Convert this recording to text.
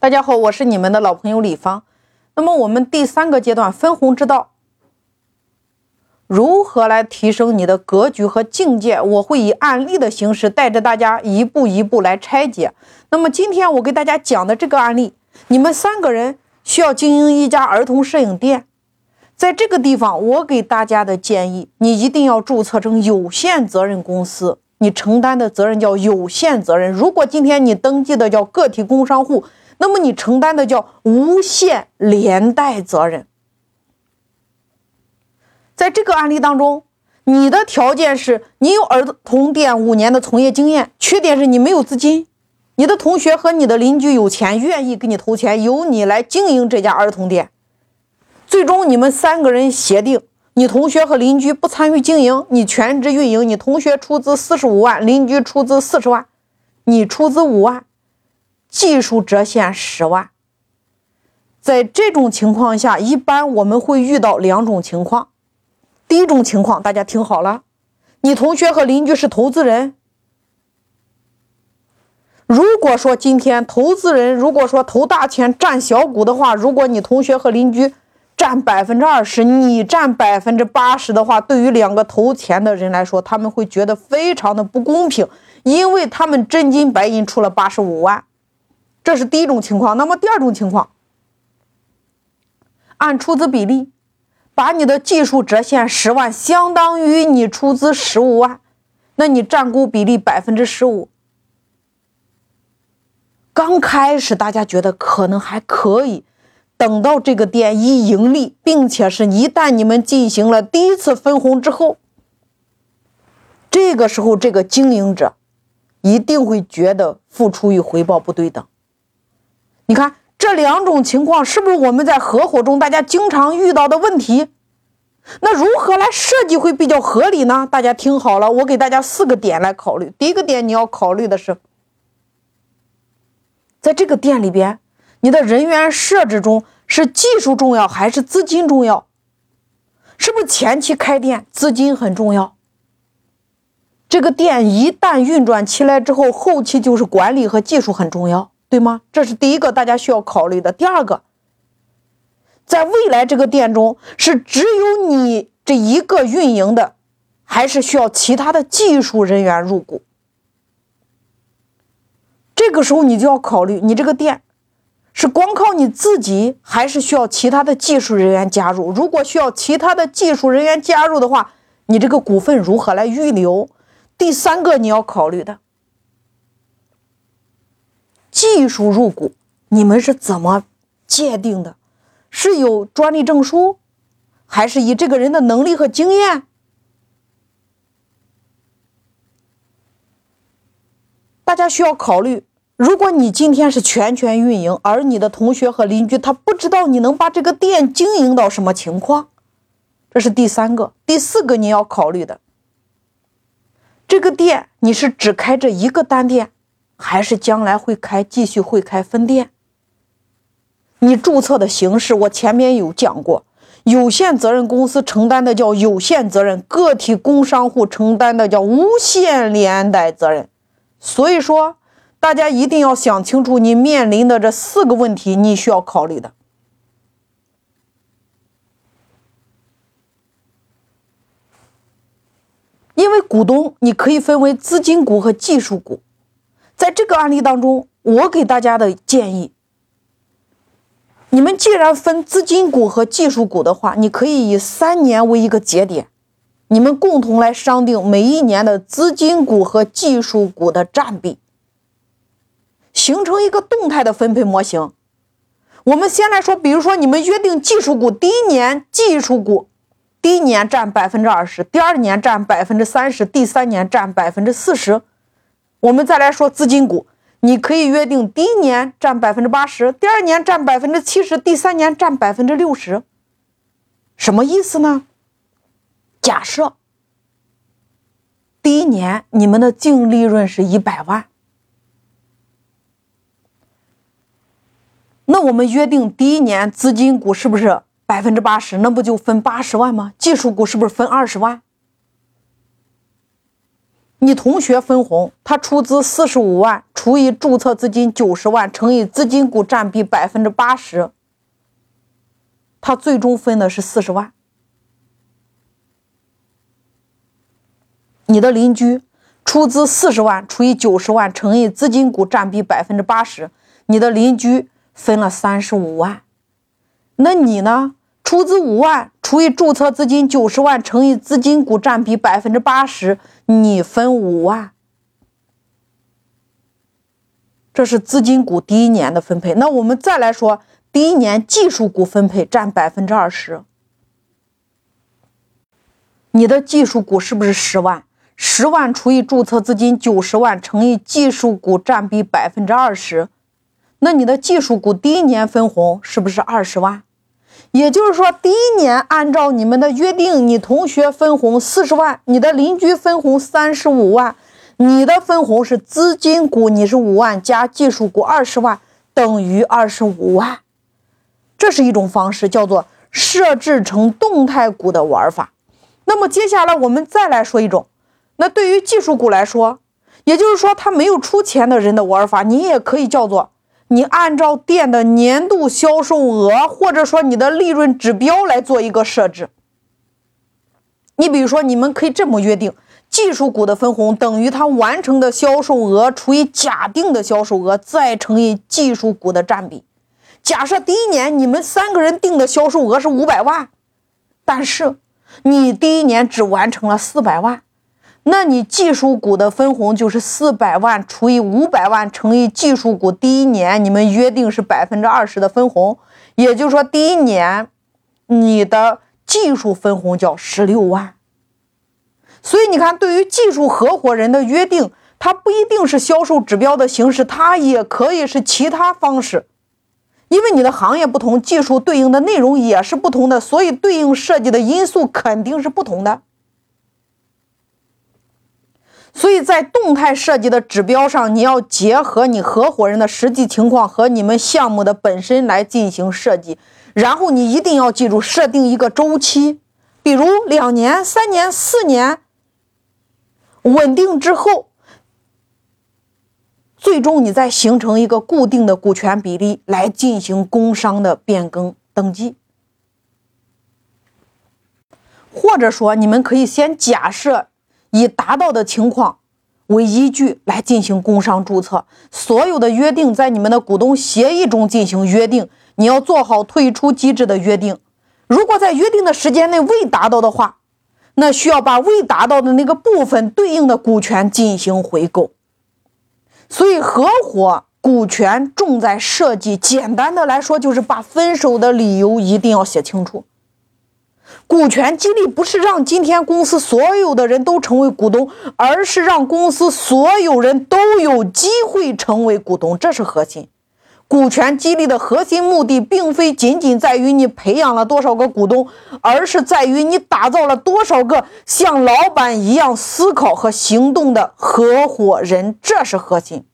大家好，我是你们的老朋友李芳。那么我们第三个阶段分红之道，如何来提升你的格局和境界？我会以案例的形式带着大家一步一步来拆解。那么今天我给大家讲的这个案例，你们三个人需要经营一家儿童摄影店，在这个地方，我给大家的建议，你一定要注册成有限责任公司，你承担的责任叫有限责任。如果今天你登记的叫个体工商户。那么你承担的叫无限连带责任。在这个案例当中，你的条件是你有儿童店五年的从业经验，缺点是你没有资金。你的同学和你的邻居有钱，愿意给你投钱，由你来经营这家儿童店。最终你们三个人协定，你同学和邻居不参与经营，你全职运营。你同学出资四十五万，邻居出资四十万，你出资五万。技术折现十万，在这种情况下，一般我们会遇到两种情况。第一种情况，大家听好了，你同学和邻居是投资人。如果说今天投资人如果说投大钱占小股的话，如果你同学和邻居占百分之二十，你占百分之八十的话，对于两个投钱的人来说，他们会觉得非常的不公平，因为他们真金白银出了八十五万。这是第一种情况，那么第二种情况，按出资比例，把你的技术折现十万，相当于你出资十五万，那你占股比例百分之十五。刚开始大家觉得可能还可以，等到这个店一盈利，并且是一旦你们进行了第一次分红之后，这个时候这个经营者一定会觉得付出与回报不对等。你看这两种情况是不是我们在合伙中大家经常遇到的问题？那如何来设计会比较合理呢？大家听好了，我给大家四个点来考虑。第一个点你要考虑的是，在这个店里边，你的人员设置中是技术重要还是资金重要？是不是前期开店资金很重要？这个店一旦运转起来之后，后期就是管理和技术很重要。对吗？这是第一个大家需要考虑的。第二个，在未来这个店中是只有你这一个运营的，还是需要其他的技术人员入股？这个时候你就要考虑，你这个店是光靠你自己，还是需要其他的技术人员加入？如果需要其他的技术人员加入的话，你这个股份如何来预留？第三个你要考虑的。技术入股，你们是怎么界定的？是有专利证书，还是以这个人的能力和经验？大家需要考虑。如果你今天是全权运营，而你的同学和邻居他不知道你能把这个店经营到什么情况，这是第三个。第四个你要考虑的，这个店你是只开这一个单店。还是将来会开，继续会开分店。你注册的形式，我前面有讲过，有限责任公司承担的叫有限责任，个体工商户承担的叫无限连带责任。所以说，大家一定要想清楚你面临的这四个问题，你需要考虑的。因为股东你可以分为资金股和技术股。在这个案例当中，我给大家的建议，你们既然分资金股和技术股的话，你可以以三年为一个节点，你们共同来商定每一年的资金股和技术股的占比，形成一个动态的分配模型。我们先来说，比如说你们约定技术股第一年技术股第一年占百分之二十，第二年占百分之三十，第三年占百分之四十。我们再来说资金股，你可以约定第一年占百分之八十，第二年占百分之七十，第三年占百分之六十。什么意思呢？假设第一年你们的净利润是一百万，那我们约定第一年资金股是不是百分之八十？那不就分八十万吗？技术股是不是分二十万？你同学分红，他出资四十五万，除以注册资金九十万，乘以资金股占比百分之八十，他最终分的是四十万。你的邻居出资四十万，除以九十万，乘以资金股占比百分之八十，你的邻居分了三十五万。那你呢？出资五万，除以注册资金九十万，乘以资金股占比百分之八十，你分五万。这是资金股第一年的分配。那我们再来说，第一年技术股分配占百分之二十。你的技术股是不是十万？十万除以注册资金九十万，乘以技术股占比百分之二十，那你的技术股第一年分红是不是二十万？也就是说，第一年按照你们的约定，你同学分红四十万，你的邻居分红三十五万，你的分红是资金股，你是五万加技术股二十万，等于二十五万。这是一种方式，叫做设置成动态股的玩法。那么接下来我们再来说一种，那对于技术股来说，也就是说他没有出钱的人的玩法，你也可以叫做。你按照店的年度销售额，或者说你的利润指标来做一个设置。你比如说，你们可以这么约定：技术股的分红等于它完成的销售额除以假定的销售额，再乘以技术股的占比。假设第一年你们三个人定的销售额是五百万，但是你第一年只完成了四百万。那你技术股的分红就是四百万除以五百万乘以技术股，第一年你们约定是百分之二十的分红，也就是说第一年你的技术分红叫十六万。所以你看，对于技术合伙人的约定，它不一定是销售指标的形式，它也可以是其他方式，因为你的行业不同，技术对应的内容也是不同的，所以对应设计的因素肯定是不同的。所以在动态设计的指标上，你要结合你合伙人的实际情况和你们项目的本身来进行设计。然后你一定要记住，设定一个周期，比如两年、三年、四年，稳定之后，最终你再形成一个固定的股权比例来进行工商的变更登记。或者说，你们可以先假设。以达到的情况为依据来进行工商注册，所有的约定在你们的股东协议中进行约定。你要做好退出机制的约定。如果在约定的时间内未达到的话，那需要把未达到的那个部分对应的股权进行回购。所以，合伙股权重在设计。简单的来说，就是把分手的理由一定要写清楚。股权激励不是让今天公司所有的人都成为股东，而是让公司所有人都有机会成为股东，这是核心。股权激励的核心目的，并非仅仅在于你培养了多少个股东，而是在于你打造了多少个像老板一样思考和行动的合伙人，这是核心。